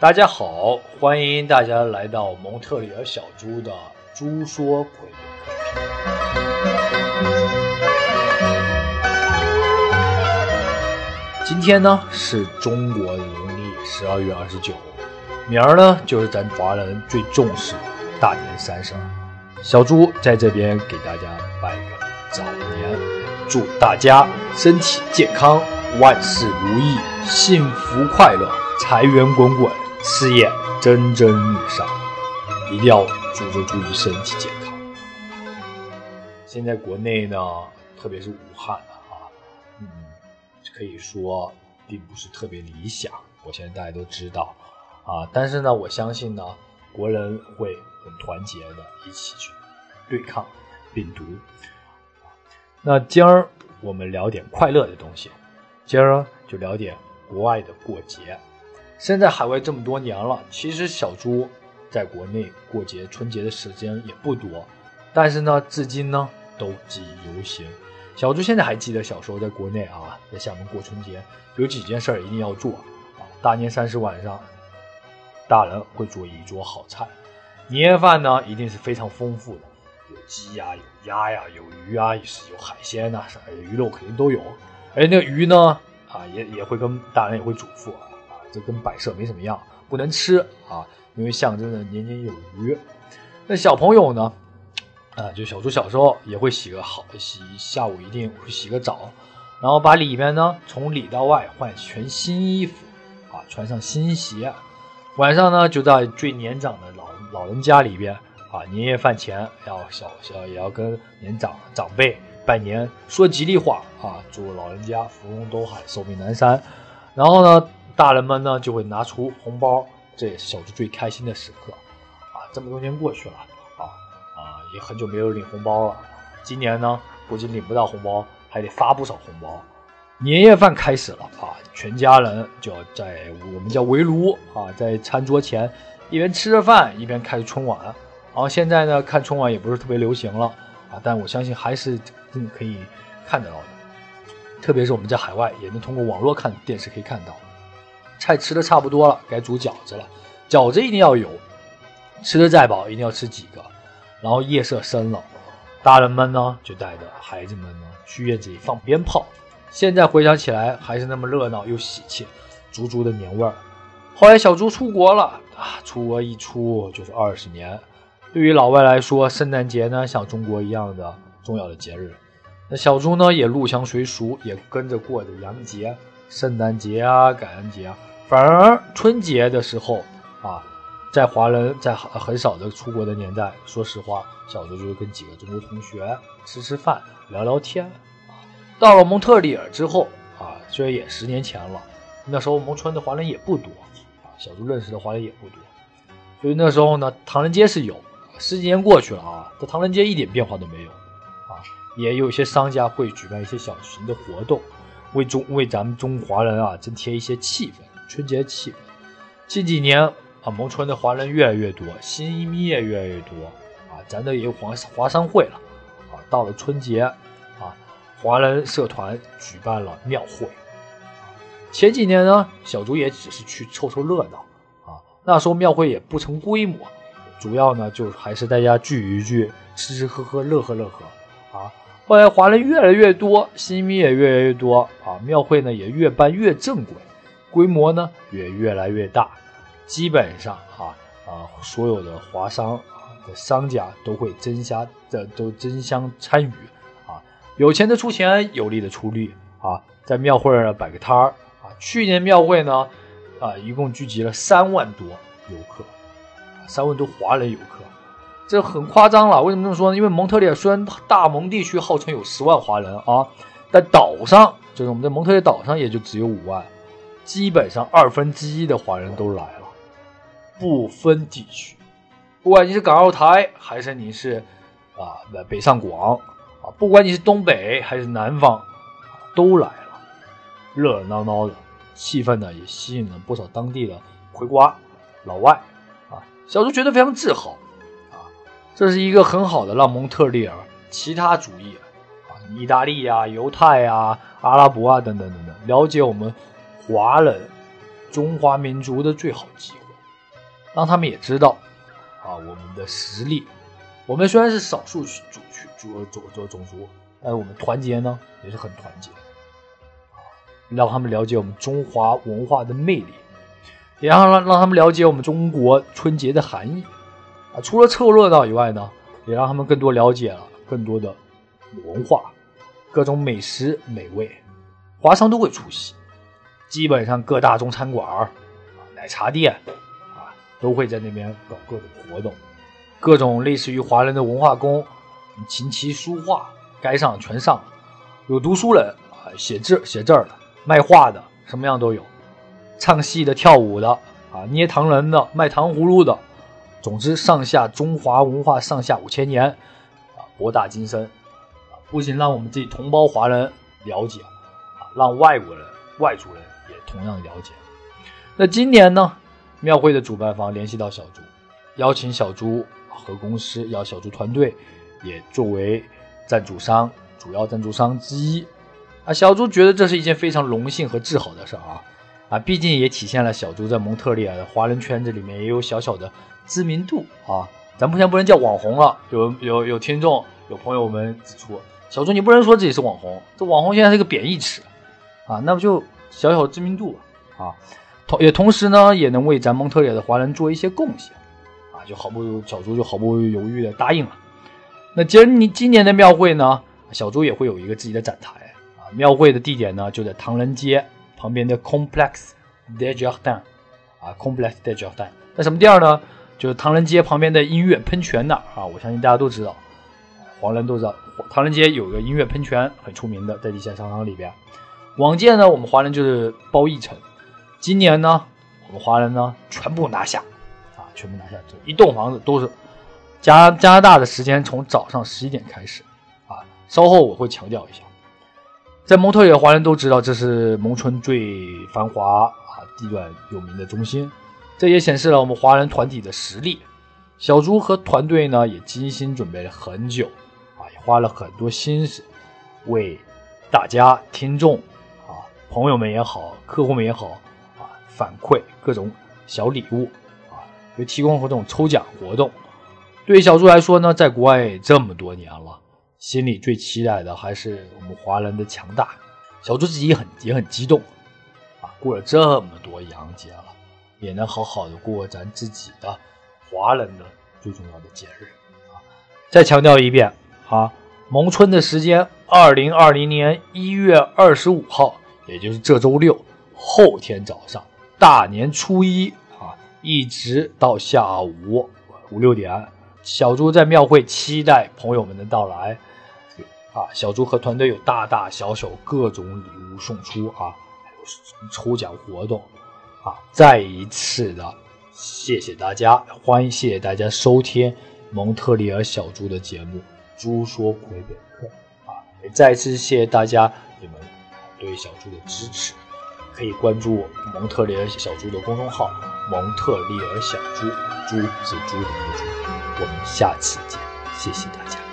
大家好，欢迎大家来到蒙特利尔小猪的猪说鬼今天呢是中国农历十二月二十九，明儿呢就是咱华人最重视大年三十。小猪在这边给大家拜个早年，祝大家身体健康，万事如意，幸福快乐，财源滚滚，事业蒸蒸日上。一定要注重注意身体健康。现在国内呢，特别是武汉啊，嗯，可以说并不是特别理想。我相信大家都知道啊，但是呢，我相信呢，国人会很团结的，一起去对抗病毒。那今儿我们聊点快乐的东西，今儿就聊点国外的过节。身在海外这么多年了，其实小猪在国内过节春节的时间也不多，但是呢，至今呢都记忆犹新。小猪现在还记得小时候在国内啊，在厦门过春节，有几件事儿一定要做啊。大年三十晚上，大人会做一桌好菜，年夜饭呢一定是非常丰富的，有鸡呀，有鸭呀，有鱼啊，有海鲜呐，啥鱼肉肯定都有。而那个鱼呢，啊也也会跟大人也会嘱咐啊。这跟摆设没什么样，不能吃啊，因为象征着年年有余。那小朋友呢？啊，就小猪小时候也会洗个好洗，下午一定会洗个澡，然后把里面呢从里到外换全新衣服啊，穿上新鞋。晚上呢就在最年长的老老人家里边啊，年夜饭前要小小也要跟年长长辈拜年，说吉利话啊，祝老人家福如东海，寿比南山。然后呢？大人们呢就会拿出红包，这也是小猪最开心的时刻啊！这么多年过去了啊啊，也很久没有领红包了。今年呢，不仅领不到红包，还得发不少红包。年夜饭开始了啊，全家人就要在我们叫围炉啊，在餐桌前一边吃着饭一边看春晚。然后现在呢，看春晚也不是特别流行了啊，但我相信还是可以看得到的。特别是我们在海外，也能通过网络看电视可以看到。菜吃的差不多了，该煮饺子了。饺子一定要有，吃的再饱，一定要吃几个。然后夜色深了，大人们呢就带着孩子们呢去院子里放鞭炮。现在回想起来，还是那么热闹又喜气，足足的年味儿。后来小猪出国了啊，出国一出就是二十年。对于老外来说，圣诞节呢像中国一样的重要的节日。那小猪呢也入乡随俗，也跟着过着洋节、圣诞节啊、感恩节啊。反而春节的时候啊，在华人在很少的出国的年代，说实话，小时候就跟几个中国同学吃吃饭、聊聊天。到了蒙特利尔之后啊，虽然也十年前了，那时候蒙村的华人也不多啊，小猪认识的华人也不多，所以那时候呢，唐人街是有。十几年过去了啊，这唐人街一点变化都没有啊，也有一些商家会举办一些小型的活动，为中为咱们中华人啊增添一些气氛。春节气，近几年啊，蒙村的华人越来越多，新移民也越来越多啊。咱这也有华华商会了啊。到了春节啊，华人社团举办了庙会。前几年呢，小猪也只是去凑凑热闹啊。那时候庙会也不成规模，主要呢就还是大家聚一聚，吃吃喝喝，乐呵乐呵啊。后来华人越来越多，新移民也越来越多啊，庙会呢也越办越正规。规模呢也越来越大，基本上啊啊，所有的华商的商家都会争相的都争相参与啊，有钱的出钱，有力的出力啊，在庙会上摆个摊儿啊。去年庙会呢啊，一共聚集了三万多游客，三万多华人游客，这很夸张了。为什么这么说呢？因为蒙特利尔虽然大蒙地区号称有十万华人啊，但岛上就是我们在蒙特利尔岛上也就只有五万。基本上二分之一的华人都来了，不分地区，不管你是港澳台还是你是啊北上广啊，不管你是东北还是南方，都来了，热热闹闹的，气氛呢也吸引了不少当地的葵瓜老外啊，小猪觉得非常自豪啊，这是一个很好的让蒙特利尔其他主义啊，意大利啊、犹太啊、阿拉伯啊等等等等了解我们。华人，中华民族的最好机会让他们也知道啊我们的实力。我们虽然是少数族群族族族种族，但是我们团结呢也是很团结，让他们了解我们中华文化的魅力，也让让让他们了解我们中国春节的含义啊。除了凑热闹以外呢，也让他们更多了解了更多的文化，各种美食美味，华商都会出席。基本上各大中餐馆啊、奶茶店啊，都会在那边搞各种活动。各种类似于华人的文化宫，琴棋书画该上全上，有读书人啊，写字写字的，卖画的，什么样都有，唱戏的、跳舞的啊，捏糖人的、卖糖葫芦的，总之上下中华文化上下五千年啊，博大精深。啊，不仅让我们自己同胞华人了解啊，让外国人、外族人同样的了解。那今年呢，庙会的主办方联系到小猪，邀请小猪。和公司要小猪团队也作为赞助商，主要赞助商之一啊。小猪觉得这是一件非常荣幸和自豪的事啊啊！毕竟也体现了小猪在蒙特利尔的华人圈子里面也有小小的知名度啊。咱目前不能叫网红了，有有有听众有朋友们指出，小猪你不能说自己是网红，这网红现在是个贬义词啊，那不就小小知名度吧啊？同也同时呢，也能为咱蒙特利尔的华人做一些贡献。啊就毫不小猪就毫不犹豫的答应了。那今你今年的庙会呢，小猪也会有一个自己的展台啊。庙会的地点呢就在唐人街旁边的 Complex de Jardin 啊，Complex de Jardin。那什么地儿呢？就是唐人街旁边的音乐喷泉那儿啊。我相信大家都知道，华人都知道，唐人街有个音乐喷泉很出名的，在地下商场里边。往届呢，我们华人就是包一层，今年呢，我们华人呢全部拿下。啊全部拿下，这一栋房子都是加加拿大的时间从早上十一点开始啊。稍后我会强调一下，在蒙特利尔，华人都知道这是蒙村最繁华啊、地段有名的中心。这也显示了我们华人团体的实力。小猪和团队呢也精心准备了很久啊，也花了很多心思为大家听众、朋友们也好、客户们也好啊反馈各种小礼物。啊就提供各种抽奖活动，对于小朱来说呢，在国外这么多年了，心里最期待的还是我们华人的强大。小朱自己也很也很激动啊，过了这么多洋节了，也能好好的过咱自己的华人的最重要的节日啊！再强调一遍啊，蒙春的时间，二零二零年一月二十五号，也就是这周六，后天早上，大年初一啊。一直到下午五六点，小猪在庙会期待朋友们的到来。啊，小猪和团队有大大小小各种礼物送出啊，还有抽奖活动啊。再一次的谢谢大家，欢迎谢谢大家收听蒙特利尔小猪的节目《猪说魁北克》啊，也再次谢谢大家你们对小猪的支持。可以关注蒙特利尔小猪的公众号“蒙特利尔小猪”，猪是猪的猪。我们下期见，谢谢大家。